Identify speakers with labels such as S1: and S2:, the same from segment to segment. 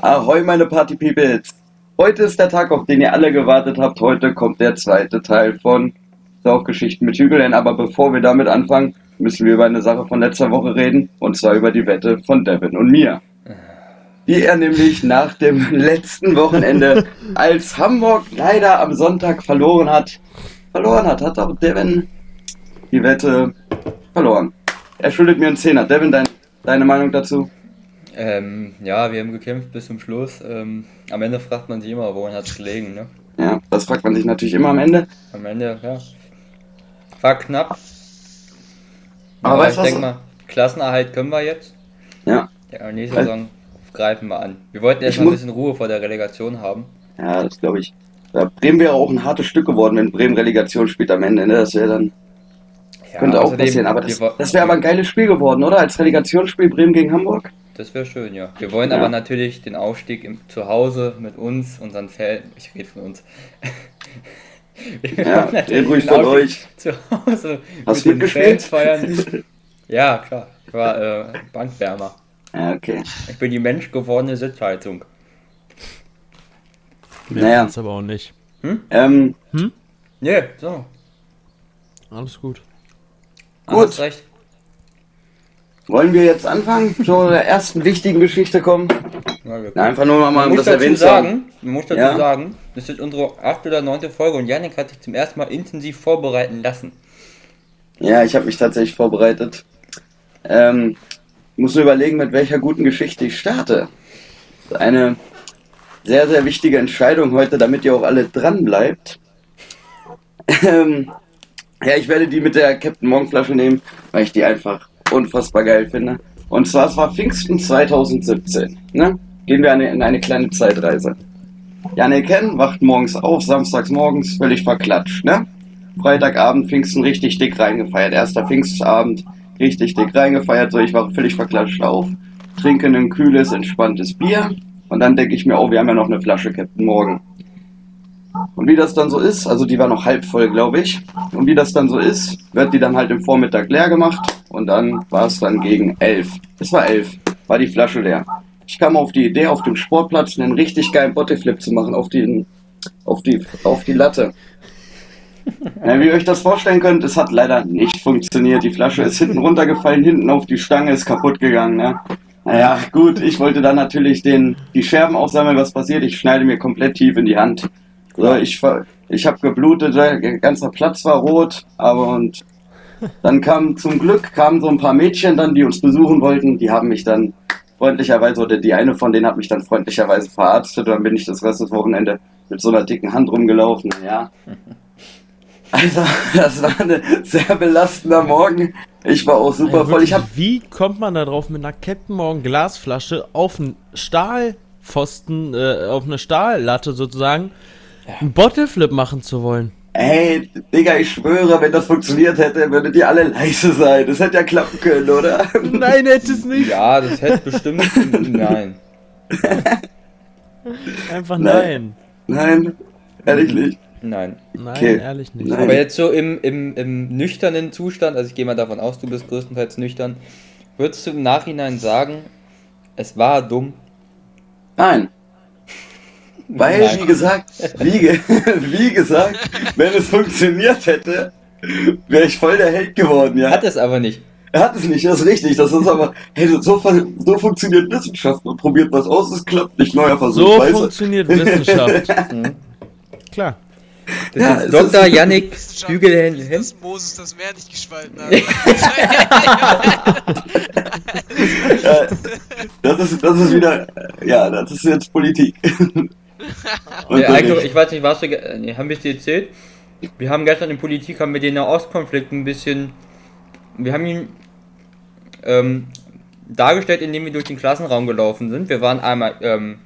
S1: Ahoi, meine Party Peoples! Heute ist der Tag, auf den ihr alle gewartet habt. Heute kommt der zweite Teil von Saufgeschichten mit Hügeln. Aber bevor wir damit anfangen, müssen wir über eine Sache von letzter Woche reden. Und zwar über die Wette von Devin und mir. Die er nämlich nach dem letzten Wochenende, als Hamburg leider am Sonntag verloren hat, verloren hat, hat auch Devin die Wette verloren. Er schuldet mir einen Zehner. Devin, dein, deine Meinung dazu?
S2: Ähm, ja, wir haben gekämpft bis zum Schluss. Ähm, am Ende fragt man sich immer, woran hat es gelegen, ne?
S1: Ja, das fragt man sich natürlich immer am Ende.
S2: Am Ende, ja. War knapp.
S1: Aber
S2: Aber,
S1: weißt
S2: ich denke mal, Klassenerhalt können wir jetzt.
S1: Ja.
S2: Ja, nächste
S1: Weil-
S2: Saison greifen wir an. Wir wollten erst
S1: Ich
S2: mal ein bisschen Ruhe vor der Relegation haben.
S1: Ja, das glaube ich. Ja, Bremen wäre auch ein hartes Stück geworden, wenn Bremen Relegation spielt am Ende. Ne? Das wäre dann
S2: Ja,
S1: könnte auch passieren. Aber das, das wäre aber ein geiles Spiel geworden, oder? Als Relegationsspiel Bremen gegen Hamburg.
S2: Das wäre schön, ja. Wir wollen
S1: Ja.
S2: aber natürlich den Aufstieg im, zu Hause mit uns, unseren Fans. Ich rede von uns. Wir
S1: Ja, red ruhig
S2: den
S1: von euch.
S2: Zu Hause
S1: Hast
S2: mit
S1: du
S2: den? Fans feiern. Ja, klar. Ich war äh, Bankwärmer.
S1: Ja, okay.
S2: Ich bin die menschgewordene Sitzheizung.
S3: Mehr
S1: Naja.
S3: naja. aber auch nicht.
S1: Ähm,
S2: Nee, so.
S3: Alles gut.
S2: Alles
S1: Gut.
S2: recht.
S1: Wollen wir jetzt anfangen? Zu der ersten wichtigen Geschichte kommen? Na, einfach nur mal,
S2: Man
S1: um
S2: muss
S1: das erwähnt zu
S2: sagen, man muss dazu
S1: Ja.
S2: sagen, das ist unsere achte oder neunte Folge und Janik hat sich zum ersten Mal intensiv vorbereiten lassen.
S1: Ja, ich habe mich tatsächlich vorbereitet. Ähm, muss nur überlegen, mit welcher guten Geschichte ich starte. Eine sehr, sehr wichtige Entscheidung heute, damit ihr auch alle dran bleibt. Ähm, ja, ich werde die mit der Captain Morgan Flasche nehmen, weil ich die einfach unfassbar geil finde. Und zwar, es war Pfingsten 2017. Ne? Gehen wir eine, in eine kleine Zeitreise. Janik Ken wacht morgens auf, samstags morgens, völlig verklatscht. Ne? Freitagabend Pfingsten richtig dick reingefeiert. Erster Pfingstabend richtig dick reingefeiert. So, ich war völlig verklatscht auf. Trinke ein kühles, entspanntes Bier. Und dann denke ich mir, oh, wir haben ja noch eine Flasche Captain Morgan. Und wie das dann so ist, also die war noch halb voll, glaube ich. Und wie das dann so ist, wird die dann halt im Vormittag leer gemacht. Und dann war es dann gegen elf. Es war elf, war die Flasche leer. Ich kam auf die Idee, auf dem Sportplatz einen richtig geilen Bodyflip zu machen auf die, auf die, auf die Latte. Ja, wie ihr euch das vorstellen könnt, es hat leider nicht funktioniert. Die Flasche ist hinten runtergefallen, hinten auf die Stange, ist kaputt gegangen. Ne? Naja, gut, ich wollte dann natürlich den, die Scherben aufsammeln. Was passiert? Ich schneide mir komplett tief in die Hand. So, ich, ich habe geblutet, der ganze Platz war rot, aber und dann kam zum Glück kamen so ein paar Mädchen dann, die uns besuchen wollten. Die haben mich dann freundlicherweise, oder die eine von denen hat mich dann freundlicherweise verarztet. Dann bin ich das Rest des Wochenende mit so einer dicken Hand rumgelaufen. Ja. Also, das war ein sehr belastender Morgen. Ich war auch super
S3: Ja,
S1: voll. Ich habe
S3: wie kommt man da drauf, mit einer Captain Morgan Glasflasche auf einen Stahlpfosten, äh, auf eine Stahllatte sozusagen, einen Bottleflip machen zu wollen?
S1: Ey, Digga, ich schwöre, wenn das funktioniert hätte, würdet ihr alle leise sein. Das hätte ja klappen können, oder?
S3: Nein, hätte es nicht.
S2: Ja, das hätte bestimmt. Nein.
S3: Einfach
S1: Nein.
S3: nein.
S1: Nein, ehrlich nicht.
S2: Nein.
S3: Nein,
S1: Okay.
S3: ehrlich nicht.
S1: Nein.
S2: Aber jetzt so im, im, im nüchternen Zustand, also ich gehe mal davon aus, du bist größtenteils nüchtern, würdest du im Nachhinein sagen, es war dumm?
S1: Nein. Weil,
S2: Nein.
S1: wie gesagt, wie, ge wie gesagt, wenn es funktioniert hätte, wäre ich voll der Held geworden, ja.
S2: Hat es aber nicht.
S1: Er hat es nicht, das ist richtig. Das ist aber, hey, so, so funktioniert Wissenschaft. Man probiert was aus, es klappt nicht. Neuer Versuch,
S3: So
S1: weißt du?
S3: funktioniert Wissenschaft.
S2: Mhm.
S3: Klar.
S2: Das
S1: Ja,
S2: ist Dr.
S1: ist-
S2: Yannick Bügelhändler.
S4: dass Moses das Meer nicht gespalten hat.
S1: Ja, das ist, das ist wieder, ja, das ist jetzt Politik. Und
S2: Ja, ich weiß nicht, warst du, ge- nee, haben wir es dir erzählt? Wir haben gestern in Politik, haben wir den Nahostkonflikt ein bisschen, wir haben ihn ähm, dargestellt, indem wir durch den Klassenraum gelaufen sind. Wir waren einmal ähm,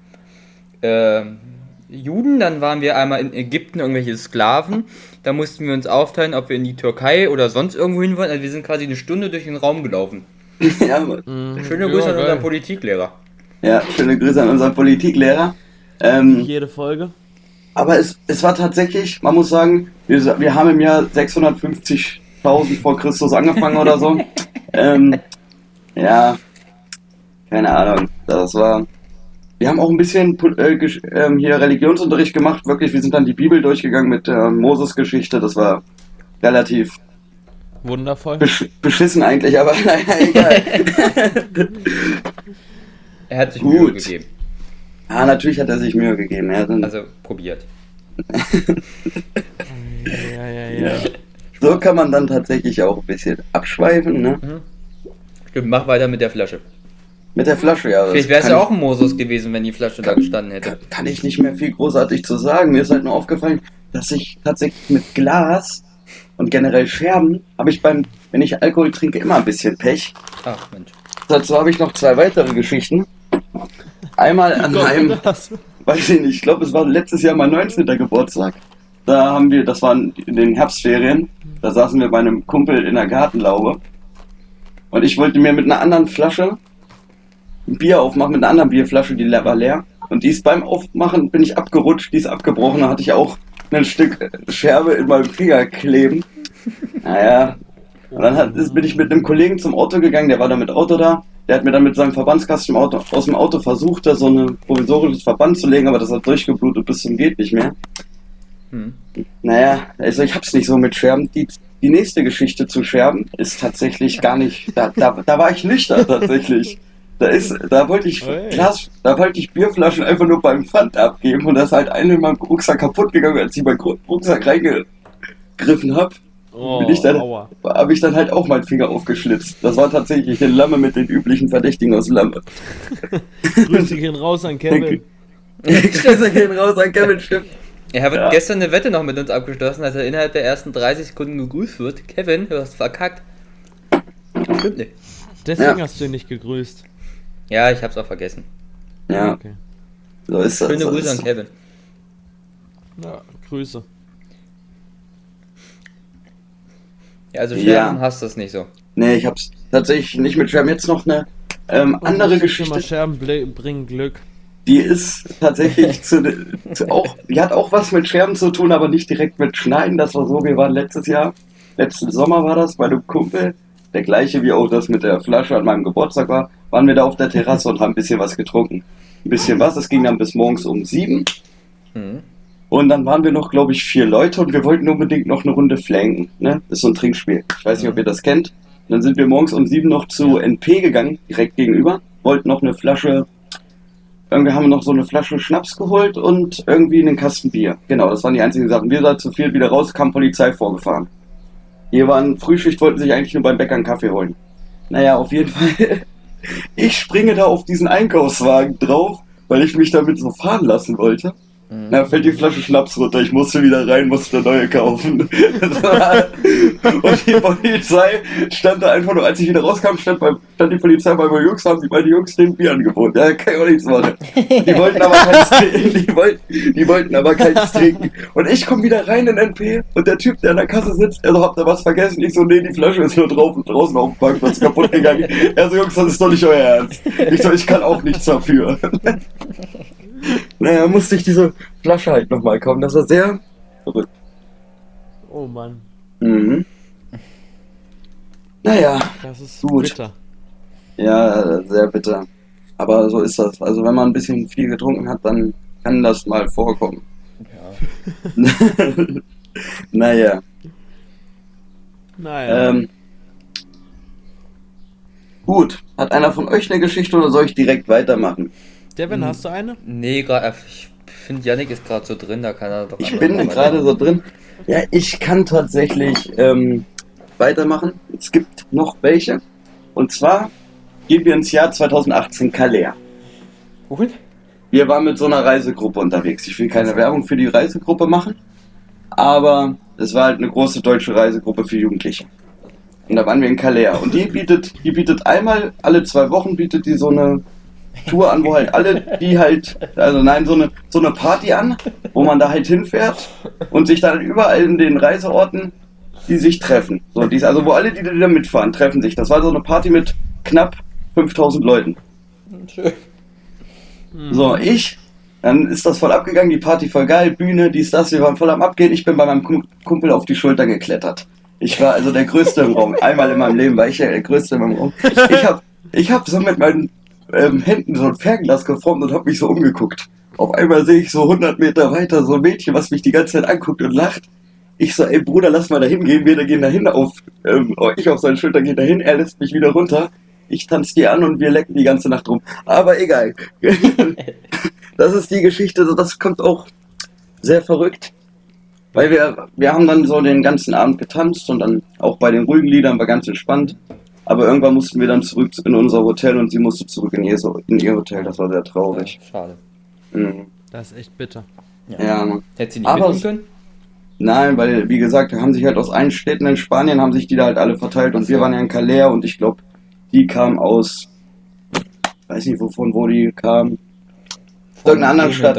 S2: äh, Juden, dann waren wir einmal in Ägypten irgendwelche Sklaven. Da mussten wir uns aufteilen, ob wir in die Türkei oder sonst irgendwo hin wollen. Also wir sind quasi eine Stunde durch den Raum gelaufen.
S1: ja, Mann.
S2: Schöne
S3: Ja,
S2: Grüße an
S3: geil.
S2: unseren Politiklehrer.
S1: ja, schöne Grüße an unseren Politiklehrer. Ähm,
S3: Jede Folge.
S1: aber es, es war tatsächlich, man muss sagen, wir, wir haben im Jahr 650.000 vor Christus angefangen oder so. ähm, ja, keine Ahnung. Das war, wir haben auch ein bisschen äh, ähm, hier Religionsunterricht gemacht. Wirklich, wir sind dann die Bibel durchgegangen mit der Moses-Geschichte. Das war relativ
S3: Wundervoll.
S1: besch beschissen eigentlich, aber naja, egal.
S2: Er hat sich
S1: Gut.
S2: Mühe gegeben.
S1: Ah, natürlich hat er sich Mühe gegeben. Ja, dann,
S2: Also probiert.
S3: Ja, ja, ja.
S1: so kann man dann tatsächlich auch ein bisschen abschweifen, ne?
S2: Stimmt, mach weiter mit der Flasche.
S1: Mit der Flasche, ja.
S2: Vielleicht wär's
S1: kann
S2: ja auch ein Moses gewesen, wenn die Flasche da gestanden hätte.
S1: kann ich nicht mehr viel großartig zu sagen. Mir ist halt nur aufgefallen, dass ich tatsächlich mit Glas und generell Scherben habe ich beim, wenn ich Alkohol trinke, immer ein bisschen Pech.
S2: Ach Mensch.
S1: Dazu habe ich noch zwei weitere Geschichten. Einmal an meinem, weiß ich nicht, ich glaube, es war letztes Jahr mein 19. Geburtstag. Da haben wir, das waren in den Herbstferien, da saßen wir bei einem Kumpel in der Gartenlaube. Und ich wollte mir mit einer anderen Flasche ein Bier aufmachen, mit einer anderen Bierflasche, die war leer. Und die ist beim Aufmachen, bin ich abgerutscht, die ist abgebrochen, da hatte ich auch ein Stück Scherbe in meinem Finger kleben. Naja, und dann hat, bin ich mit einem Kollegen zum Auto gegangen, der war da mit Auto da. Der hat mir dann mit seinem Verbandskasten Auto, aus dem Auto versucht, da so ein provisorisches Verband zu legen, aber das hat durchgeblutet bis zum geht nicht mehr.
S2: Hm.
S1: Naja, also ich hab's nicht so mit Scherben. Die, die nächste Geschichte zu Scherben ist tatsächlich gar nicht. Da, da, da war ich nüchtern tatsächlich. Da ist, da wollte ich
S3: Hey.
S1: Glas, da wollte ich Bierflaschen einfach nur beim Pfand abgeben und da ist halt eine in meinem Rucksack kaputt gegangen, als ich meinen Rucksack reingegriffen hab,
S3: Oh,
S1: Bin ich dann-
S3: aua.
S1: habe ich dann halt auch meinen Finger aufgeschlitzt. Das war tatsächlich eine Lamme mit den üblichen Verdächtigen aus Lamme.
S3: Grüße gehen raus an Kevin.
S1: Stöße gehen raus an Kevin Schiff.
S2: Er hat
S1: Ja.
S2: gestern eine Wette noch mit uns abgeschlossen, als er innerhalb der ersten 30 Sekunden gegrüßt wird. Kevin, du hast verkackt. Stimmt nicht.
S3: Deswegen
S1: Ja.
S3: hast du ihn nicht gegrüßt.
S2: Ja, ich hab's auch vergessen.
S1: Ja,
S3: Okay.
S1: so ist das.
S2: Schöne
S1: so
S2: Grüße
S1: ist
S2: an Kevin.
S3: Ja, Grüße.
S2: Ja, also
S1: Ja.
S2: Scherben hast du es nicht so.
S1: Nee, ich hab's tatsächlich nicht mit Scherben. Jetzt noch eine ähm, andere Geschichte.
S3: Scherben bringen Glück.
S1: Die ist tatsächlich zu, zu auch, die hat auch was mit Scherben zu tun, aber nicht direkt mit Schneiden. Das war so, wir waren letztes Jahr, letzten Sommer war das bei einem Kumpel, der gleiche wie auch das mit der Flasche an meinem Geburtstag war, waren wir da auf der Terrasse und haben ein bisschen was getrunken. Ein bisschen was, das ging dann bis morgens um sieben.
S2: Hm.
S1: Und dann waren wir noch, glaube ich, vier Leute und wir wollten unbedingt noch eine Runde flanken. Ne? Das ist so ein Trinkspiel. Ich weiß nicht, ob ihr das kennt. Und dann sind wir morgens um sieben noch zu NP gegangen, direkt gegenüber. Wollten noch eine Flasche, irgendwie haben wir noch so eine Flasche Schnaps geholt und irgendwie einen Kasten Bier. Genau, das waren die einzigen Sachen. Wir sind zu viel wieder raus, kam Polizei vorgefahren. Hier waren Frühschicht, wollten sich eigentlich nur beim Bäcker einen Kaffee holen. Naja, auf jeden Fall. Ich springe da auf diesen Einkaufswagen drauf, weil ich mich damit so fahren lassen wollte.
S2: Hm.
S1: Na, fällt die Flasche Schnaps runter. Ich musste wieder rein, musste eine neue kaufen. Und die Polizei stand da einfach nur, als ich wieder rauskam, stand, bei, stand die Polizei bei meinen Jungs, haben die meine Jungs den Bier angeboten. Ja, kann ich auch nichts machen. Die wollten aber keins trinken. Die wollten, die wollten aber keins trinken. Und ich komme wieder rein in NP und der Typ, der an der Kasse sitzt, er so, habt ihr was vergessen? Ich so, nee, die Flasche ist nur drauf und draußen auf dem Parkplatz kaputt gegangen. Er so, Jungs, das ist doch nicht euer Ernst. Ich so, ich kann auch nichts dafür. Naja, musste ich diese Flasche halt nochmal kaufen. Das war sehr verrückt.
S3: Oh Mann,
S1: Mhm. Naja,
S3: das ist
S1: Gut.
S3: bitter.
S1: ja, sehr bitter. Aber so ist das. Also wenn man ein bisschen viel getrunken hat, dann kann das mal vorkommen.
S2: Ja.
S1: naja,
S3: Naja.
S1: ähm, gut. Hat einer von euch eine Geschichte oder soll ich direkt weitermachen?
S3: Devin, hast du eine?
S2: Nee, gerade. Ich finde, Yannick ist gerade so drin, da kann er doch
S1: Ich bin gerade so drin. Ja, ich kann tatsächlich ähm, weitermachen. Es gibt noch welche. Und zwar gehen wir ins Jahr 2018 Calais.
S2: Wohin?
S1: Wir waren mit so einer Reisegruppe unterwegs. Ich will keine Werbung für die Reisegruppe machen, aber es war halt eine große deutsche Reisegruppe für Jugendliche. Und da waren wir in Calais. Und die bietet, die bietet einmal alle zwei Wochen bietet die so eine Tour an, wo halt alle, die halt, also nein, so eine, so eine Party an, wo man da halt hinfährt und sich dann überall in den Reiseorten, die sich treffen. So, die, also wo alle, die da mitfahren, treffen sich. Das war so eine Party mit knapp 5000 Leuten.
S2: Schön.
S1: So, ich, dann ist das voll abgegangen, die Party voll geil, Bühne, dies, das, wir waren voll am Abgehen. Ich bin bei meinem Kum- Kumpel auf die Schulter geklettert. Ich war also der Größte im Raum. Einmal in meinem Leben war ich ja der Größte meinem Raum. Ich hab, ich hab so mit meinen ähm, Händen so ein Fernglas geformt und habe mich so umgeguckt. Auf einmal sehe ich so 100 Meter weiter so ein Mädchen, was mich die ganze Zeit anguckt und lacht. Ich so, ey Bruder, lass mal da hingehen. Wir gehen dahin auf, ähm, ich auf seine Schulter gehe dahin, er lässt mich wieder runter. Ich tanze die an und wir lecken die ganze Nacht rum. Aber egal. das ist die Geschichte, so, das kommt auch sehr verrückt. Weil wir, wir haben dann so den ganzen Abend getanzt und dann auch bei den ruhigen Liedern war ganz entspannt. Aber irgendwann mussten wir dann zurück in unser Hotel und sie musste zurück in ihr, in ihr Hotel. Das war sehr traurig.
S2: Schade.
S1: Mhm.
S3: Das ist echt bitter.
S1: Ja, Mann.
S2: Hätte sie nicht
S1: Aber-
S2: mitnehmen können?
S1: Nein, weil, wie gesagt, haben sich halt aus allen Städten in Spanien, haben sich die da halt alle verteilt und wir waren ja in Calais und ich glaube, die kam aus, weiß nicht wovon, wo die kam.
S2: Von
S1: irgendeiner anderen Stadt.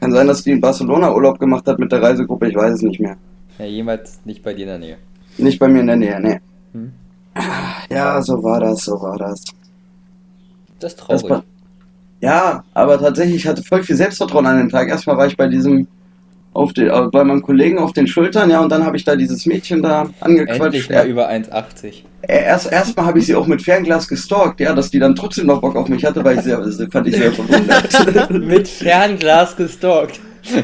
S1: Kann sein, dass die in Barcelona Urlaub gemacht hat mit der Reisegruppe, ich weiß es nicht mehr.
S2: Ja, jemals nicht bei dir in der Nähe.
S1: Nicht bei mir in der Nähe, ne.
S2: Hm.
S1: Ja, so war das, so war das.
S2: Das ist traurig.
S1: war, ja, aber tatsächlich, ich hatte voll viel Selbstvertrauen an dem Tag. Erstmal war ich bei diesem, auf den, äh, bei meinem Kollegen auf den Schultern, ja, und dann habe ich da dieses Mädchen da
S2: Endlich
S1: angequatscht.
S2: mal über 1,80.
S1: Äh, Erst erstmal habe ich sie auch mit Fernglas gestalkt, ja, dass die dann trotzdem noch Bock auf mich hatte, weil ich sehr, fand ich sehr verwundert.
S2: Mit Fernglas gestalkt.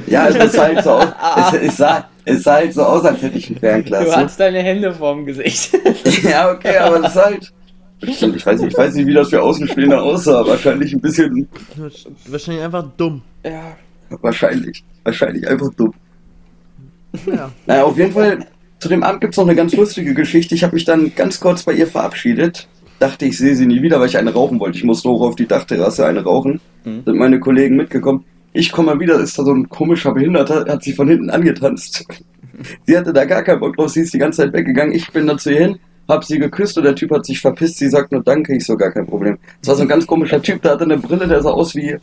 S1: ja, es ist halt so es, es, sah, es sah halt so aus, als hätte ich ein Fernglas.
S2: Du
S1: ne?
S2: hast deine Hände vorm Gesicht.
S1: Ja, okay, aber das ist halt. Ich weiß, nicht, ich weiß nicht, wie das für Außenstehender aussah. Wahrscheinlich ein bisschen.
S3: Wahrscheinlich einfach dumm.
S2: ja.
S1: Wahrscheinlich. Wahrscheinlich einfach dumm.
S3: Ja.
S1: Naja, auf jeden Fall, zu dem Abend gibt es noch eine ganz lustige Geschichte. Ich habe mich dann ganz kurz bei ihr verabschiedet. Dachte, ich sehe sie nie wieder, weil ich eine rauchen wollte. Ich musste hoch auf die Dachterrasse eine rauchen.
S2: Mhm.
S1: Sind meine Kollegen mitgekommen. Ich komme mal wieder, ist da so ein komischer Behinderter, hat sie von hinten angetanzt. Sie hatte da gar keinen Bock drauf, sie ist die ganze Zeit weggegangen. Ich bin da zu ihr hin, hab sie geküsst und der Typ hat sich verpisst. Sie sagt nur Danke, ich so gar kein Problem. Es war so ein ganz komischer Typ, der hatte eine Brille, der sah aus wie,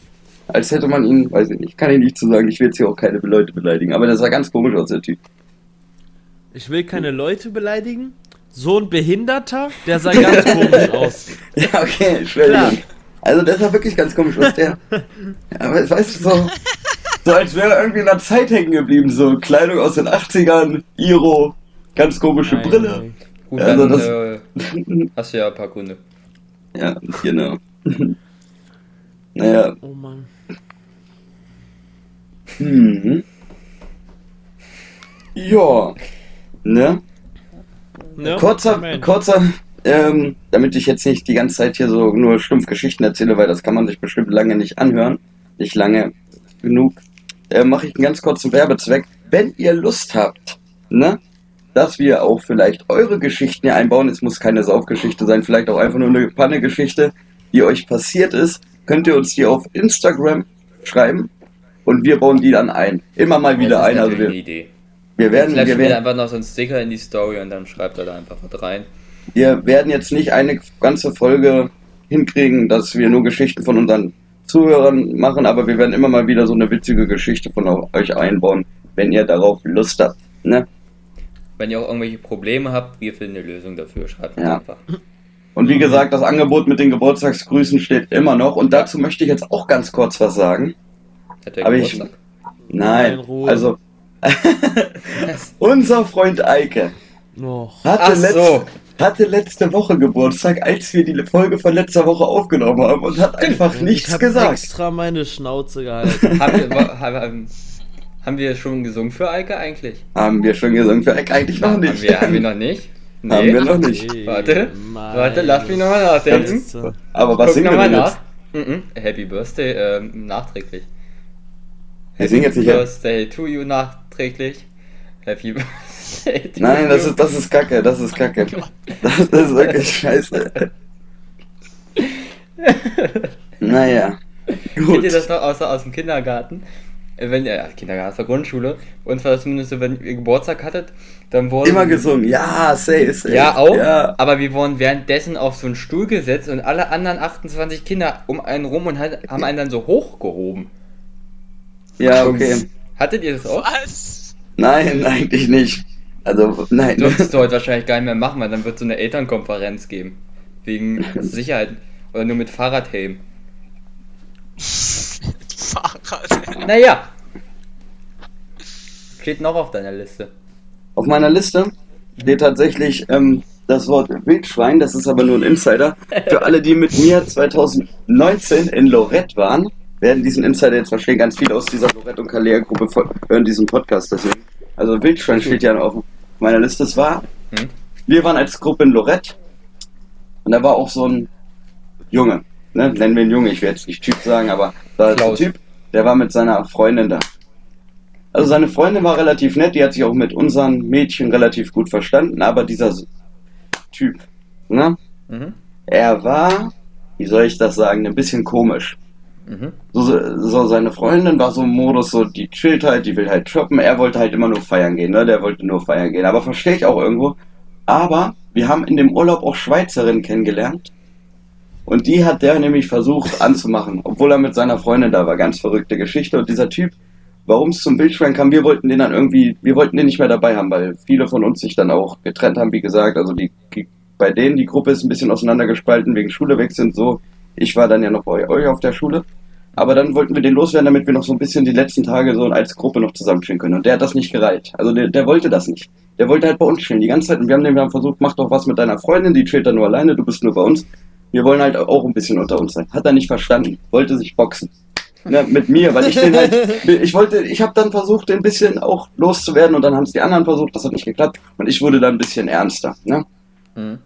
S1: als hätte man ihn, weiß ich nicht, kann ich nicht zu sagen. Ich will jetzt hier auch keine Leute beleidigen, aber der sah ganz komisch aus, der Typ.
S3: Ich will keine Leute beleidigen. So ein Behinderter, der sah ganz komisch aus.
S1: Ja, okay, schwer. Also der sah wirklich ganz komisch aus, der. Ja, aber weißt du, so, so als wäre er irgendwie in der Zeit hängen geblieben. So Kleidung aus den 80ern, Iro, ganz komische
S3: Nein,
S1: Brille.
S3: nein.
S2: Gut,
S1: Also
S2: dann
S1: das-
S2: äh, hast du ja ein paar Gründe.
S1: Ja, genau. Naja,
S3: Oh Mann.
S1: hm. Ja, ne?
S3: Ne?
S1: Kurzer,
S3: Amen.
S1: kurzer, ähm, damit ich jetzt nicht die ganze Zeit hier so nur stumpf Geschichten erzähle, weil das kann man sich bestimmt lange nicht anhören. Nicht lange genug. Äh, Mache ich einen ganz kurzen Werbezweck. Wenn ihr Lust habt, ne, dass wir auch vielleicht eure Geschichten hier einbauen, es muss keine Saufgeschichte sein, vielleicht auch einfach nur eine Panne-Geschichte, die euch passiert ist, könnt ihr uns die auf Instagram schreiben und wir bauen die dann ein. Immer mal wieder ein. Also wir,
S2: eine Idee.
S1: wir werden, wir werden,
S2: einfach noch so einen Sticker in die Story und dann schreibt er da einfach was rein.
S1: Wir werden jetzt nicht eine ganze Folge hinkriegen, dass wir nur Geschichten von unseren Zuhörern machen, aber wir werden immer mal wieder so eine witzige Geschichte von euch einbauen, wenn ihr darauf Lust habt. Ne?
S2: Wenn ihr auch irgendwelche Probleme habt, wir finden eine Lösung dafür. Schreibt uns
S1: Ja.
S2: einfach.
S1: Und wie gesagt, das Angebot mit den Geburtstagsgrüßen steht immer noch. Und dazu möchte ich jetzt auch ganz kurz was sagen.
S2: Hat der
S1: Aber ich-
S2: Geburtstag?
S1: Nein,
S3: In Ruhe.
S1: also unser Freund Eike hatte,
S2: Ach
S1: letz
S2: so.
S1: Hatte letzte Woche Geburtstag, als wir die Folge von letzter Woche aufgenommen haben und hat einfach
S3: ich
S1: nichts
S3: hab
S1: gesagt.
S3: extra meine Schnauze gehalten.
S2: haben, wir, wa- haben, haben wir schon gesungen für Eike eigentlich?
S1: Haben wir schon gesungen für Eike? Eigentlich noch nicht.
S2: Haben wir, haben wir noch nicht? Nee.
S1: Haben wir noch nicht.
S3: Hey,
S2: Warte,
S3: meine
S2: Warte, lass mich nochmal nachdenken.
S1: Aber was singen wir
S2: nochmal
S1: denn
S2: nach.
S1: jetzt?
S2: Mhm. Happy Birthday, ähm, nachträglich.
S1: Wir singen jetzt nicht.
S2: Birthday to you nachträglich. Happy Birthday
S1: Nein, das ist, das ist Kacke, das ist Kacke. Das, das ist wirklich scheiße. Naja.
S2: Kennt
S1: Gut.
S2: ihr das noch außer aus dem Kindergarten? Äh, Wenn ihr, ja, Kindergarten aus der Grundschule, und war das zumindest so, wenn ihr Geburtstag hattet, dann wurden.
S1: Immer gesungen. Ja, safe, safe.
S2: Ja, auch.
S1: Ja.
S2: Aber wir wurden währenddessen auf so einen Stuhl gesetzt und alle anderen 28 Kinder um einen rum und halt, haben einen dann so hochgehoben.
S1: ja, okay.
S2: Hattet ihr das auch?
S4: Was?
S1: Nein, eigentlich nicht. Also, nein.
S2: Dürftest du heute wahrscheinlich gar nicht mehr machen, weil dann wird es so eine Elternkonferenz geben. Wegen Sicherheit. Oder nur mit Fahrradhelm.
S4: Fahrrad.
S2: Naja. Steht noch auf deiner Liste.
S1: Auf meiner Liste steht tatsächlich ähm, das Wort Wildschwein, das ist aber nur ein Insider. Für alle, die mit mir 2019 in Lorette waren, werden diesen Insider jetzt verstehen. Ganz viele aus dieser Lorette und Kalea Gruppe von- hören diesen Podcast deswegen. Also Wildschwein steht ja auf meiner Liste. Es war,
S2: Hm?
S1: wir waren als Gruppe in Lorette und da war auch so ein Junge, ne? nennen wir ihn Junge, ich will jetzt nicht Typ sagen, aber war so ein. Typ, der war mit seiner Freundin da. Also seine Freundin war relativ nett, die hat sich auch mit unseren Mädchen relativ gut verstanden, aber dieser Typ, ne?
S2: Mhm.
S1: Er war, wie soll ich das sagen, ein bisschen komisch. So, so seine Freundin war so im Modus, so die chillt halt, die will halt shoppen. Er wollte halt immer nur feiern gehen, ne? Der wollte nur feiern gehen. Aber verstehe ich auch irgendwo. Aber wir haben in dem Urlaub auch Schweizerinnen kennengelernt. Und die hat der nämlich versucht anzumachen, obwohl er mit seiner Freundin da war. Ganz verrückte Geschichte. Und dieser Typ, warum es zum Wildschwein kam, wir wollten den dann irgendwie, wir wollten den nicht mehr dabei haben, weil viele von uns sich dann auch getrennt haben, wie gesagt. Also die bei denen, die Gruppe ist ein bisschen auseinandergespalten wegen Schulewechsel und so. Ich war dann ja noch bei euch auf der Schule. Aber dann wollten wir den loswerden, damit wir noch so ein bisschen die letzten Tage so als Gruppe noch zusammen chillen können. Und der hat das nicht gereiht. Also der, der wollte das nicht. Der wollte halt bei uns chillen die ganze Zeit. Und wir haben dem dann versucht, mach doch was mit deiner Freundin, die chillt dann nur alleine, du bist nur bei uns. Wir wollen halt auch ein bisschen unter uns sein. Hat er nicht verstanden. Wollte sich boxen. Ne, mit mir, weil ich den halt, ich wollte, ich habe dann versucht, den ein bisschen auch loszuwerden und dann haben es die anderen versucht, das hat nicht geklappt und ich wurde dann ein bisschen ernster. Ne?
S2: Mhm.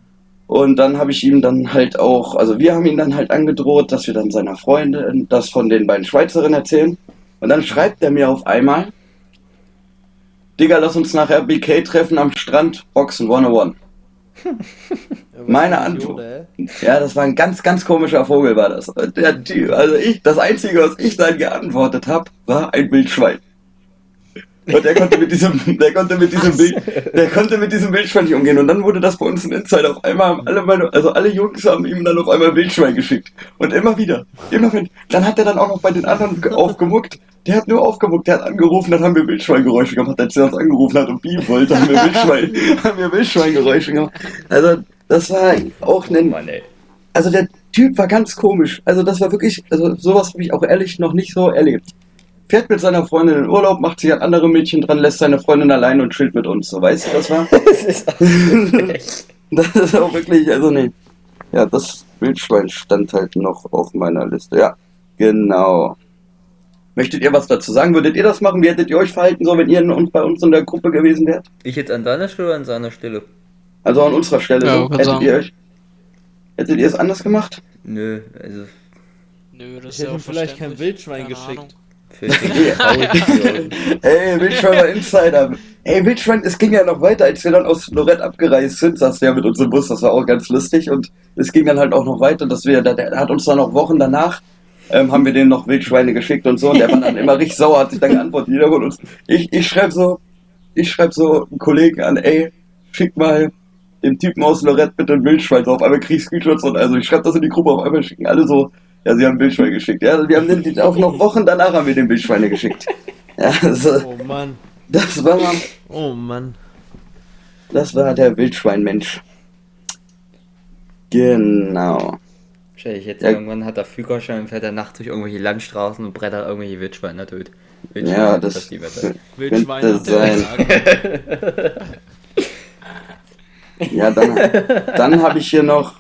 S1: Und dann habe ich ihm dann halt auch, also wir haben ihm dann halt angedroht, dass wir dann seiner Freundin das von den beiden Schweizerinnen erzählen. Und dann schreibt er mir auf einmal, Digga, lass uns nachher BK treffen am Strand, Boxen 101. Meine Antwort. Ja, das war ein ganz, ganz komischer Vogel, war das. Der Typ, also ich, das Einzige, was ich dann geantwortet habe, war ein Wildschwein. Und der konnte mit diesem, der konnte mit diesem Wild, der konnte mit diesem Wildschwein nicht umgehen. Und dann wurde das bei uns ein Insider. Auf einmal haben alle meine, also alle Jungs haben ihm dann auf einmal Wildschwein geschickt. Und immer wieder. Immer wenn, dann hat er dann auch noch bei den anderen aufgemuckt. Der hat nur aufgemuckt, der hat angerufen, dann haben wir Wildschweingeräusche gemacht. Als er uns angerufen hat und beamen wollte, haben wir Wildschwein, haben wir Wildschweingeräusche gemacht. Also, das war auch ein, also der Typ war ganz komisch. Also das war wirklich, also sowas habe ich auch ehrlich noch nicht so erlebt. Fährt mit seiner Freundin in Urlaub, macht sich an andere Mädchen dran, lässt seine Freundin allein und chillt mit uns. So, weißt du, das war?
S2: Das ist auch echt.
S1: Das ist auch wirklich, also nee. Ja, das Wildschwein stand halt noch auf meiner Liste. Ja, genau. Möchtet ihr was dazu sagen? Würdet ihr das machen? Wie hättet ihr euch verhalten, so wenn ihr in, uns- bei uns in der Gruppe gewesen wärt?
S2: Ich jetzt an deiner Stelle oder an seiner Stelle?
S1: Also an unserer Stelle.
S4: Ja,
S1: so. Hättet
S4: sagen.
S1: ihr euch? Hättet ihr es anders gemacht?
S2: Nö, also.
S4: Nö, das
S3: Ich
S4: ist ja
S3: hätte
S4: auch
S3: ihm vielleicht kein. Wildschwein
S4: Keine
S3: geschickt.
S4: Ahnung.
S1: Ey, Wildschwein war Insider. Ey, Wildschwein, es ging ja noch weiter, als wir dann aus Lorette abgereist sind, saß der mit unserem Bus, das war auch ganz lustig. Und es ging dann halt auch noch weiter, dass wir, der, der hat uns dann noch Wochen danach, ähm, haben wir denen noch Wildschweine geschickt und so. Und der war dann immer richtig sauer, hat sich dann geantwortet, jeder von uns. Ich, ich schreib so, ich schreib so einen Kollegen an, ey, schick mal dem Typen aus Lorette bitte ein Wildschwein, so auf einmal krieg ich Screenshots und also ich schreib das in die Gruppe, auf einmal schicken alle so, ja, sie haben Wildschwein geschickt, ja, wir haben den, auch noch Wochen danach haben wir den Wildschweine geschickt. Ja, also,
S3: Oh Mann.
S1: das war,
S3: Oh Mann.
S1: das war der Wildschweinmensch. Genau.
S2: Stell dich jetzt
S1: Ja.
S2: irgendwann hat er Führerschein und fährt er nachts durch irgendwelche Landstraßen und brettert irgendwelche Wildschweine tot.
S1: Ja, das
S2: ist die Wette.
S3: Wildschweine
S1: sein. Ja, dann, dann habe ich hier noch.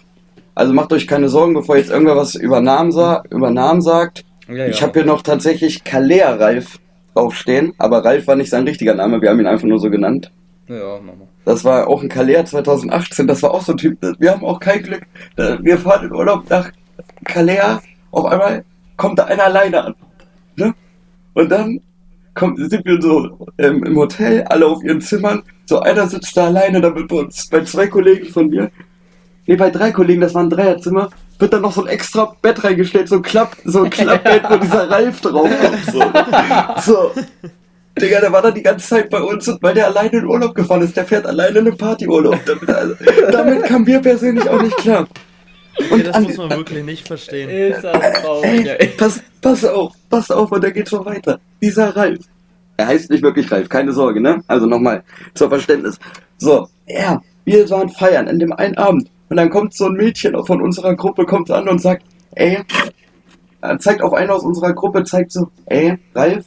S1: Also macht euch keine Sorgen, bevor jetzt irgendwer was über Namen, sa über Namen sagt.
S2: Ja,
S1: Ich
S2: ja.
S1: habe hier noch tatsächlich Kalea Ralf draufstehen, aber Ralf war nicht sein richtiger Name, wir haben ihn einfach nur so genannt.
S2: Ja, Mama.
S1: Das war auch ein Kalea 2018, das war auch so ein Typ. Wir haben auch kein Glück. Wir fahren in Urlaub nach Kalea, auf einmal kommt da einer alleine an. Ne? Und dann kommt, sind wir so ähm, im Hotel, alle auf ihren Zimmern. So einer sitzt da alleine, da wird bei uns, bei zwei Kollegen von mir, nee, bei drei Kollegen, das war ein Dreierzimmer, wird dann noch so ein extra Bett reingestellt, so ein Klapp, so ein Klappbett, wo dieser Ralf draufkommt. So. so. Digga, der war da die ganze Zeit bei uns und weil der alleine in Urlaub gefahren ist, der fährt alleine in den Partyurlaub. Damit, also, damit kamen wir persönlich auch nicht klar.
S3: Okay, das
S1: an-
S3: muss man wirklich nicht verstehen.
S2: Ist das traurig,
S1: Ey,
S2: ey.
S1: pass, pass auf, pass auf, und da geht's schon weiter. Dieser Ralf. Er heißt nicht wirklich Ralf, keine Sorge, ne? Also nochmal zur Verständnis. So, ja, wir waren feiern in dem einen Abend. Und dann kommt so ein Mädchen von unserer Gruppe, kommt an und sagt, ey, er zeigt auf einen aus unserer Gruppe, zeigt so, ey, Ralf,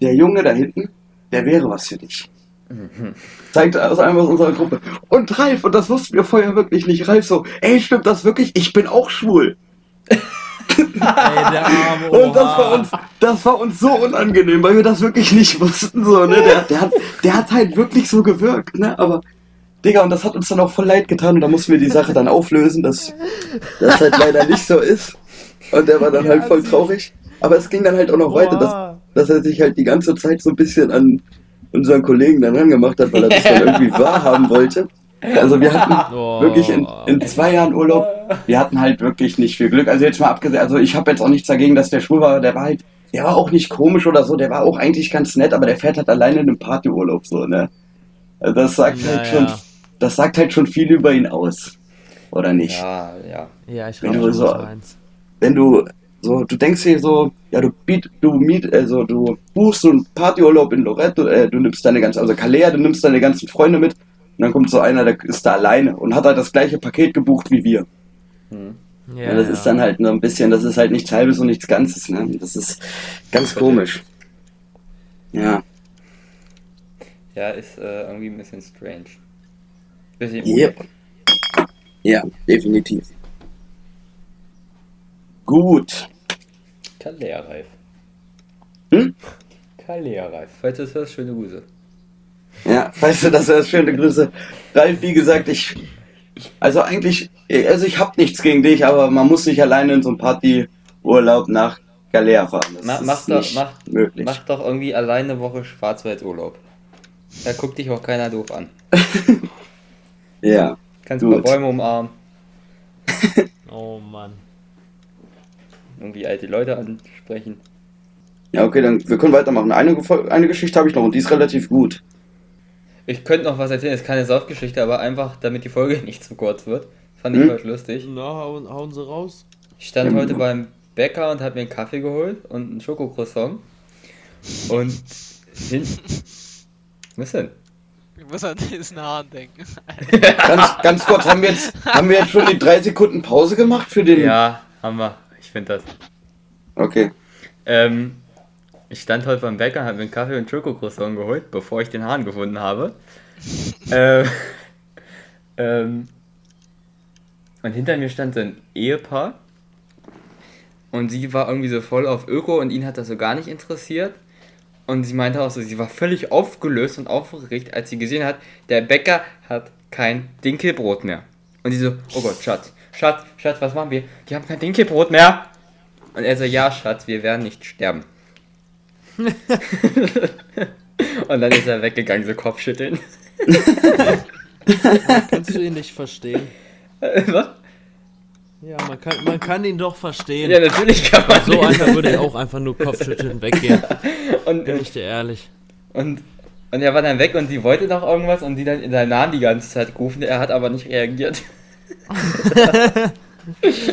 S1: der Junge da hinten, der wäre was für dich. Zeigt aus einem aus unserer Gruppe. Und Ralf, und das wussten wir vorher wirklich nicht, Ralf so, ey, stimmt das wirklich? Ich bin auch schwul.
S3: Arme
S1: Und das war uns, das war uns so unangenehm, weil wir das wirklich nicht wussten, so, ne? Der, der, hat, der hat halt wirklich so gewirkt, ne? Aber, Digga, und das hat uns dann auch voll leid getan und da mussten wir die Sache dann auflösen, dass das halt leider nicht so ist. Und der war dann halt voll traurig. Aber es ging dann halt auch noch weiter, dass, dass er sich halt die ganze Zeit so ein bisschen an unseren Kollegen dann rangemacht hat, weil er das dann irgendwie wahrhaben wollte. Also wir hatten
S3: Oh.
S1: wirklich in, in zwei Jahren Urlaub, wir hatten halt wirklich nicht viel Glück. Also jetzt mal abgesehen, also ich habe jetzt auch nichts dagegen, dass der schwul war, der war halt, der war auch nicht komisch oder so, der war auch eigentlich ganz nett, aber der fährt halt alleine in einem Partyurlaub so, ne? Also das sagt
S3: Ja,
S1: halt schon,
S3: ja.
S1: Das sagt halt schon viel über ihn aus. Oder nicht?
S2: Ja, ja.
S3: Ja, ich
S1: Wenn du so-
S3: meinst.
S1: wenn du so, du denkst dir so, ja, du biet, du miet, also du buchst so einen Partyurlaub in Loretto, äh, du nimmst deine ganzen, also Calais, du nimmst deine ganzen Freunde mit und dann kommt so einer, der ist da alleine und hat halt das gleiche Paket gebucht wie wir.
S2: Hm.
S1: Ja, das ist dann halt nur ein bisschen, das ist halt nichts halbes und nichts Ganzes, ne? Das ist ganz komisch. Ja.
S2: Ja, ist äh, irgendwie ein bisschen strange. Bisschen
S1: Yep. Ja, definitiv. Gut.
S2: Kalea-reif.
S1: Hm?
S2: Kalea-reif. Falls du es hörst, schöne Grüße.
S1: Ja, weißt du, das ist schöne Grüße. Ralf, wie gesagt, ich. Also eigentlich, also ich hab nichts gegen dich, aber man muss nicht alleine in so einen Partyurlaub nach Galea fahren. Das
S2: Ma-
S1: ist
S2: mach doch- mach-
S1: möglich.
S2: Mach doch irgendwie alleine eine Woche Schwarzwaldurlaub. Da guckt dich auch keiner doof an.
S1: Ja.
S2: Kannst ein paar
S1: Gut.
S2: Bäume umarmen,
S3: Oh Mann.
S2: irgendwie alte Leute ansprechen.
S1: Ja, okay, dann wir können weitermachen. Eine, eine Geschichte habe ich noch und die ist relativ gut.
S2: Ich könnte noch was erzählen, ist keine Saufgeschichte, aber einfach, damit die Folge nicht zu kurz wird. Fand ich
S1: Hm?
S2: heute lustig.
S3: Na, hauen, hauen sie raus.
S2: Ich stand
S1: Ja.
S2: heute beim Bäcker und habe mir einen Kaffee geholt und einen Schokocroissant. Und hin. Was denn?
S4: Ich muss an diesen Hahn denken.
S1: Ganz, ganz kurz, haben wir, jetzt, haben wir jetzt schon die drei Sekunden Pause gemacht für den.
S2: Ja, haben wir. Ich finde das.
S1: Okay.
S2: Ähm, ich stand heute beim Bäcker, habe mir einen Kaffee und einen Schokocroissant geholt, bevor ich den Hahn gefunden habe. ähm, ähm, und hinter mir stand so ein Ehepaar. Und sie war irgendwie so voll auf Öko und ihn hat das so gar nicht interessiert. Und sie meinte auch so, sie war völlig aufgelöst und aufgeregt, als sie gesehen hat, der Bäcker hat kein Dinkelbrot mehr. Und sie so, oh Gott, Schatz, Schatz, Schatz, was machen wir? Die haben kein Dinkelbrot mehr. Und er so, ja, Schatz, wir werden nicht sterben. und dann ist er weggegangen, so Kopfschütteln.
S3: Kannst du ihn nicht verstehen?
S2: Was?
S3: Ja, man kann, man kann ihn doch verstehen.
S2: Ja, natürlich kann man
S3: so einer würde auch einfach nur Kopfschütteln weggehen.
S2: und,
S3: Bin ich dir ehrlich.
S2: und, und er war dann weg und sie wollte noch irgendwas und sie dann in seinen Namen die ganze Zeit gerufen. Er hat aber nicht reagiert.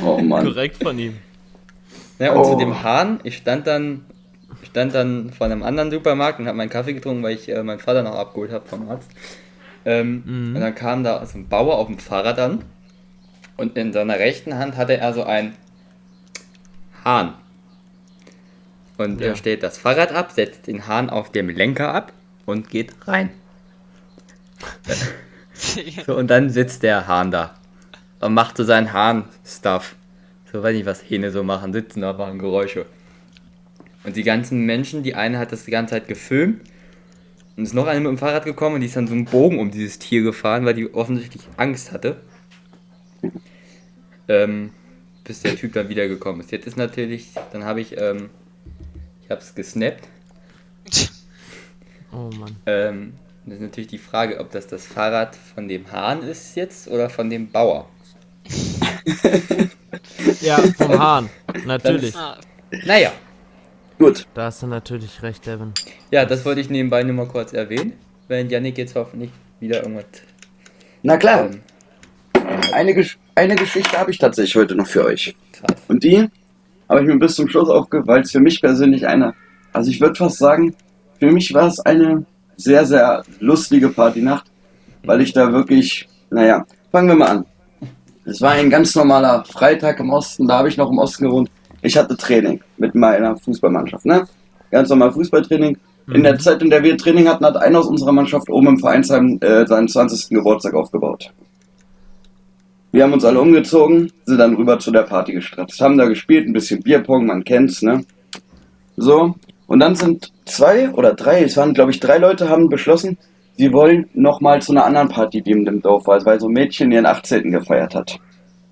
S1: Oh Mann.
S3: Korrekt von ihm.
S2: Ja, und
S1: Oh.
S2: zu dem Hahn, ich stand dann, ich stand dann vor einem anderen Supermarkt und habe meinen Kaffee getrunken, weil ich äh, meinen Vater noch abgeholt habe vom Arzt. Ähm,
S3: Mhm.
S2: Und dann kam da so ein Bauer auf dem Fahrrad an und in seiner rechten Hand hatte er so einen Hahn. Und
S3: Ja.
S2: er stellt das Fahrrad ab, setzt den Hahn auf dem Lenker ab und geht rein. So, und dann sitzt der Hahn da und macht so seinen Hahn-Stuff. So, weiß nicht, was Hähne so machen, sitzen da, machen Geräusche. Und die ganzen Menschen, die eine hat das die ganze Zeit gefilmt und ist noch eine mit dem Fahrrad gekommen und die ist dann so einen Bogen um dieses Tier gefahren, weil die offensichtlich Angst hatte. Ähm, bis der Typ dann wiedergekommen ist. Jetzt ist natürlich, dann habe ich, ähm, ich habe es gesnappt.
S3: Oh Mann.
S2: Ähm, das ist natürlich die Frage, ob das das Fahrrad von dem Hahn ist jetzt oder von dem Bauer.
S3: Ja, vom Hahn. Natürlich.
S4: Ah,
S2: Naja,
S1: Gut.
S3: Da hast du natürlich recht, Devin.
S2: ja, das wollte ich nebenbei nur mal kurz erwähnen, wenn Yannick jetzt hoffentlich wieder irgendwas.
S1: Na klar.
S2: Ähm,
S1: Eine, Gesch eine Geschichte habe ich tatsächlich heute noch für euch.
S2: krass.
S1: Und die habe ich mir bis zum Schluss aufgehört, weil es für mich persönlich eine, also ich würde fast sagen, für mich war es eine sehr, sehr lustige Partynacht, weil ich da wirklich, naja, fangen wir mal an. Es war ein ganz normaler Freitag im Osten, da habe ich noch im Osten gewohnt. Ich hatte Training mit meiner Fußballmannschaft, ne? Ganz normal Fußballtraining. In der Zeit, in der wir Training hatten, hat einer aus unserer Mannschaft oben im Vereinsheim äh, seinen 20. Geburtstag aufgebaut. Wir haben uns alle umgezogen, sind dann rüber zu der Party gestratzt, haben da gespielt, ein bisschen Bierpong, man kennt's, ne? So, und dann sind zwei oder drei, es waren glaube ich drei Leute, haben beschlossen, sie wollen nochmal zu einer anderen Party, die in dem Dorf war, weil so ein Mädchen ihren 18. gefeiert hat.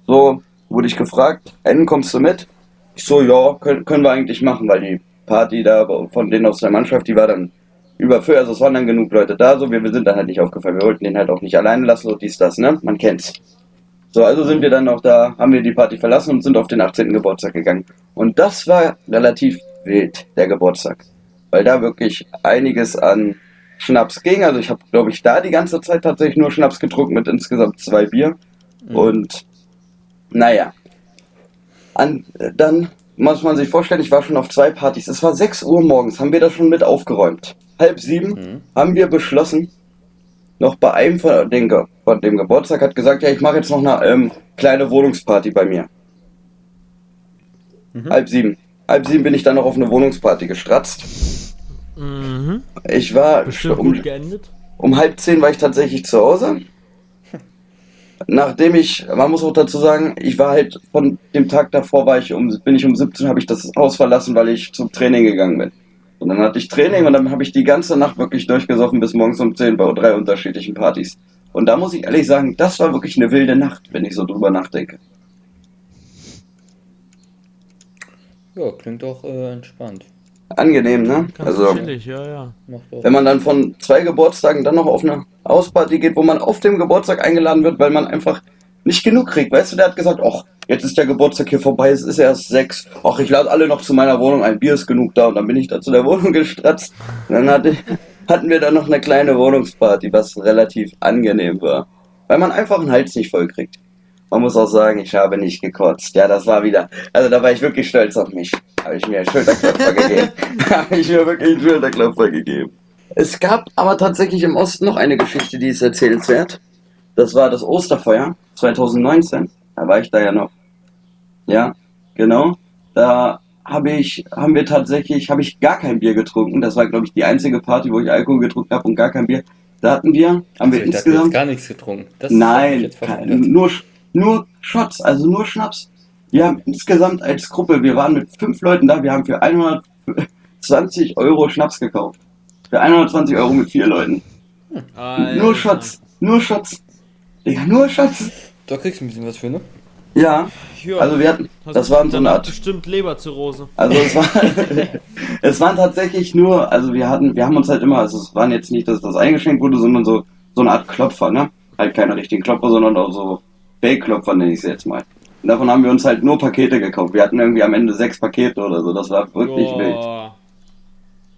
S1: So, wurde ich gefragt, Enden kommst du mit? Ich so, ja, können, können wir eigentlich machen, weil die Party da von denen aus der Mannschaft, die war dann überfüllt, also es waren dann genug Leute da, so wir, wir sind dann halt nicht aufgefallen. Wir wollten den halt auch nicht alleine lassen, so dies, das, ne? Man kennt's. So, also sind wir dann noch da, haben wir die Party verlassen und sind auf den 18. Geburtstag gegangen. Und das war relativ wild, der Geburtstag. Weil da wirklich einiges an Schnaps ging. Also ich habe, glaube ich, da die ganze Zeit tatsächlich nur Schnaps getrunken mit insgesamt zwei Bier. Und naja. An, dann muss man sich vorstellen, ich war schon auf zwei Partys. Es war 6 Uhr morgens, haben wir das schon mit aufgeräumt. Halb sieben
S2: Mhm.
S1: haben wir beschlossen, noch bei einem von, den, von dem Geburtstag hat gesagt, ja, ich mache jetzt noch eine ähm, kleine Wohnungsparty bei mir.
S2: Mhm.
S1: Halb sieben. Halb sieben bin ich dann noch auf eine Wohnungsparty gestratzt.
S3: Mhm.
S1: Ich war
S3: Bestimmt
S1: um,
S3: gut geendet.
S1: um halb zehn war ich tatsächlich zu Hause. Nachdem ich, man muss auch dazu sagen, ich war halt von dem Tag davor war ich um, bin ich um 17 habe ich das Haus verlassen, weil ich zum Training gegangen bin. Und dann hatte ich Training und dann habe ich die ganze Nacht wirklich durchgesoffen bis morgens um 10 bei drei unterschiedlichen Partys. Und da muss ich ehrlich sagen, das war wirklich eine wilde Nacht, wenn ich so drüber nachdenke.
S2: Ja, klingt doch äh, entspannt.
S1: Angenehm, ne?
S3: Ganz
S1: Also,
S3: chillig, ja, ja.
S1: Wenn man dann von zwei Geburtstagen dann noch auf eine Hausparty geht, wo man auf dem Geburtstag eingeladen wird, weil man einfach nicht genug kriegt. Weißt du, der hat gesagt, ach, jetzt ist der Geburtstag hier vorbei, es ist erst sechs. Ach, ich lade alle noch zu meiner Wohnung, ein Bier ist genug da. Und dann bin ich da zu der Wohnung gestratzt. Und dann hatte, hatten wir dann noch eine kleine Wohnungsparty, was relativ angenehm war. Weil man einfach einen Hals nicht voll kriegt. Man muss auch sagen, ich habe nicht gekotzt. Ja, das war wieder. Also da war ich wirklich stolz auf mich. Habe ich mir einen Schulterklopfer gegeben. habe ich mir wirklich einen Schulterklopfer gegeben. Es gab aber tatsächlich im Osten noch eine Geschichte, die ist erzählenswert. Das war das Osterfeuer 2019. Da war ich da ja noch. Ja, genau. Da habe ich, haben wir tatsächlich, habe ich gar kein Bier getrunken. Das war, glaube ich, die einzige Party, wo ich Alkohol getrunken habe und gar kein Bier. Da hatten wir, haben wir
S2: Also hast
S1: insgesamt
S2: gar nichts getrunken. Das
S1: Nein, kein, nur, nur Shots, also nur Schnaps. Wir haben insgesamt als Gruppe, wir waren mit fünf Leuten da, wir haben für 120 Euro Schnaps gekauft. Für 120 Euro mit vier Leuten.
S3: Alter.
S1: Nur Shots, nur Shots. Digga, nur Shots.
S2: Da kriegst du ein bisschen was für, ne?
S1: Ja,
S3: Ja.
S1: also wir hatten, das waren so eine Art
S3: bestimmt Leberzirrhose.
S1: Also es war, es waren tatsächlich nur, also wir hatten, wir haben uns halt immer, also es waren jetzt nicht, dass das eingeschenkt wurde, sondern so, so eine Art Klopfer, ne? Halt keine richtigen Klopfer, sondern auch so Fake-Klopfer nenne ich sie jetzt mal. Und davon haben wir uns halt nur Pakete gekauft. Wir hatten irgendwie am Ende sechs Pakete oder so, das war wirklich wild.
S3: Boah.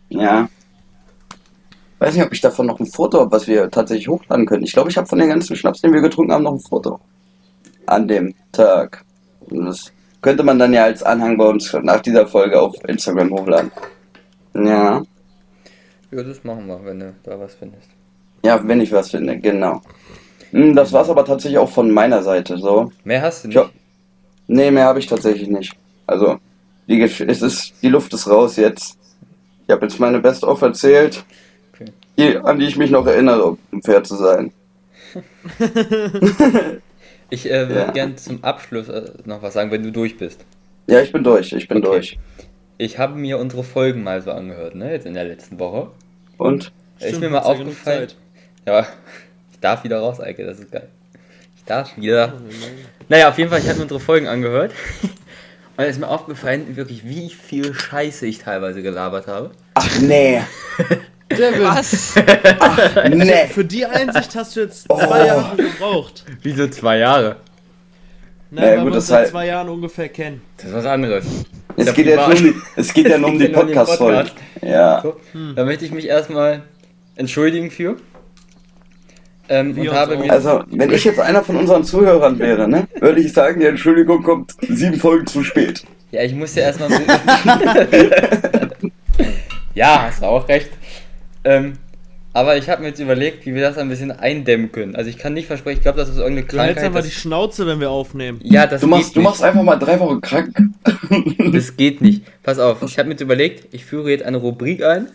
S1: Ja. Weiß nicht, ob ich davon noch ein Foto habe, was wir tatsächlich hochladen können. Ich glaube, ich habe von den ganzen Schnaps, den wir getrunken haben, noch ein Foto. An dem Tag. Und das könnte man dann ja als Anhang bei uns nach dieser Folge auf Instagram hochladen. Ja.
S2: Ja, das machen wir, wenn du da was findest.
S1: Ja, wenn ich was finde, genau. Hm, Das war's aber tatsächlich auch von meiner Seite, so.
S2: Mehr hast du nicht.
S1: Ja. Nee, mehr habe ich tatsächlich nicht. Also, die es ist, die Luft ist raus jetzt. Ich habe jetzt meine Best-of erzählt. Die, an die ich mich noch erinnere, um fair zu sein.
S2: Ich äh, würde
S1: Ja.
S2: gern zum Abschluss äh, noch was sagen, wenn du durch bist.
S1: Ja, ich bin durch, ich bin
S2: Okay.
S1: durch.
S2: Ich habe mir unsere Folgen mal so angehört, ne? Jetzt in der letzten Woche.
S1: Und?
S2: ist
S3: Stimmt,
S2: mir mal aufgefallen. Ja, ich darf wieder raus, Eike, das ist geil. Ich darf wieder. Naja, auf jeden Fall, ich habe mir unsere Folgen angehört. Und es ist mir aufgefallen, wirklich, wie viel Scheiße ich teilweise gelabert habe.
S1: Ach nee,
S3: Devin,
S4: Was?
S1: nee.
S3: für die Einsicht hast du jetzt
S1: Oh.
S3: zwei Jahre gebraucht.
S2: Wieso zwei Jahre?
S3: Nein,
S1: Ja,
S3: weil
S1: gut,
S3: wir
S1: das
S3: uns seit
S1: halt-
S3: zwei Jahren ungefähr kennen.
S2: Das ist was anderes.
S1: Es
S2: Ja,
S1: geht,
S2: privat.
S1: um die, es geht ja nur um die
S2: ja
S1: Podcast-Folge.
S2: Podcast.
S1: Ja.
S2: So, Da möchte ich mich erstmal entschuldigen für. Ähm, und habe mir.
S1: Also, wenn ich jetzt einer von unseren Zuhörern wäre, ne, würde ich sagen, die Entschuldigung kommt sieben Folgen zu spät.
S2: Ja, ich musste erstmal. ja, hast du auch recht. Ähm, aber ich habe mir jetzt überlegt, wie wir das ein bisschen eindämmen können. Also ich kann nicht versprechen, ich glaube, das ist irgendeine
S3: Du hältst
S2: Krankheit.
S3: einfach die Schnauze, wenn wir aufnehmen.
S2: ja, das
S1: Du machst,
S2: geht
S1: du machst einfach mal drei Wochen krank.
S2: Das geht nicht. Pass auf, ich habe mir jetzt überlegt, ich führe jetzt eine Rubrik ein.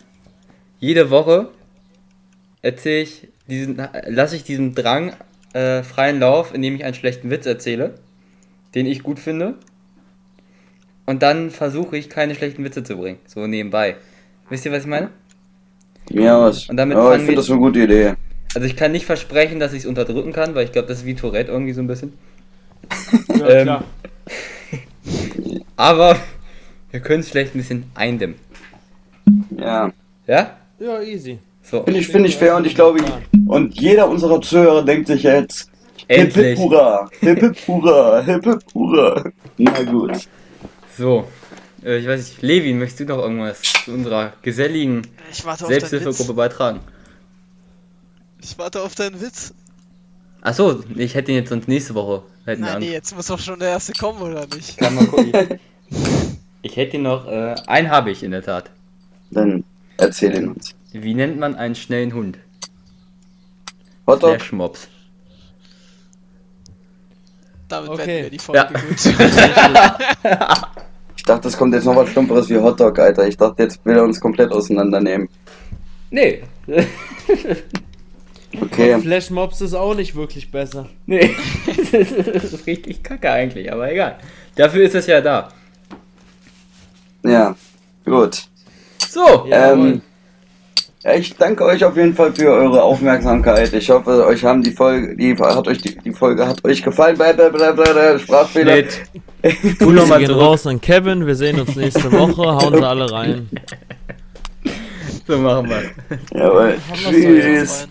S2: jede Woche erzähle ich diesen, lasse ich diesem Drang äh, freien Lauf, indem ich einen schlechten Witz erzähle, den ich gut finde. Und dann versuche ich keine schlechten Witze zu bringen, so nebenbei. Wisst ihr, was ich meine?
S1: Mir aus.
S2: Und damit
S1: ja, ich finde das eine gute Idee.
S2: Also ich kann nicht versprechen, dass ich es unterdrücken kann, weil ich glaube, das ist wie Tourette irgendwie so ein bisschen.
S3: Ja,
S2: Ähm,
S3: klar.
S2: Aber wir können es vielleicht ein bisschen eindämmen.
S1: Ja.
S2: Ja?
S3: Ja, easy.
S2: So.
S1: Finde ich, finde ich fair und ich glaube, und jeder unserer Zuhörer denkt sich jetzt, Hip Hip
S2: Endlich.
S1: Hurra, Hip Hip Hurra, Hip Hip Hurra. Na gut.
S2: So. Äh, ich weiß nicht, Levin, möchtest du noch irgendwas zu unserer geselligen
S4: Ich.
S2: Selbsthilfegruppe beitragen?
S4: Ich warte auf deinen Witz.
S2: Achso, ich hätte ihn jetzt sonst nächste Woche.
S4: Nein, nee, jetzt muss doch schon der erste kommen, oder nicht?
S2: Kann mal gucken. ich hätte noch, äh, einen habe ich in der Tat.
S1: Dann erzähl ihn uns.
S2: Wie nennt man einen schnellen Hund?
S1: Hotdog?
S2: Flashmobs.
S4: Damit
S3: Okay.
S4: beenden wir die Folge
S2: Ja.
S4: gut.
S1: Ich dachte, es kommt jetzt noch was Stumpferes wie Hotdog, Alter. Ich dachte, jetzt will er uns komplett auseinandernehmen.
S2: Nee.
S1: Okay.
S3: Flashmobs ist auch nicht wirklich besser.
S2: nee. das ist richtig kacke eigentlich, aber egal. Dafür ist es ja da.
S1: Ja. Gut.
S2: So.
S3: Jawohl.
S1: Ähm, ja, ich danke euch auf jeden Fall für eure Aufmerksamkeit. Ich hoffe, euch haben die Folge, die hat euch die, die Folge hat euch gefallen. Blablabla, Sprachfehler.
S2: Nett.
S3: Grüße
S2: nochmal
S3: gehen raus an Kevin. Wir sehen uns nächste Woche. Hauen sie alle rein.
S2: So machen wir
S1: Jawohl. Tschüss.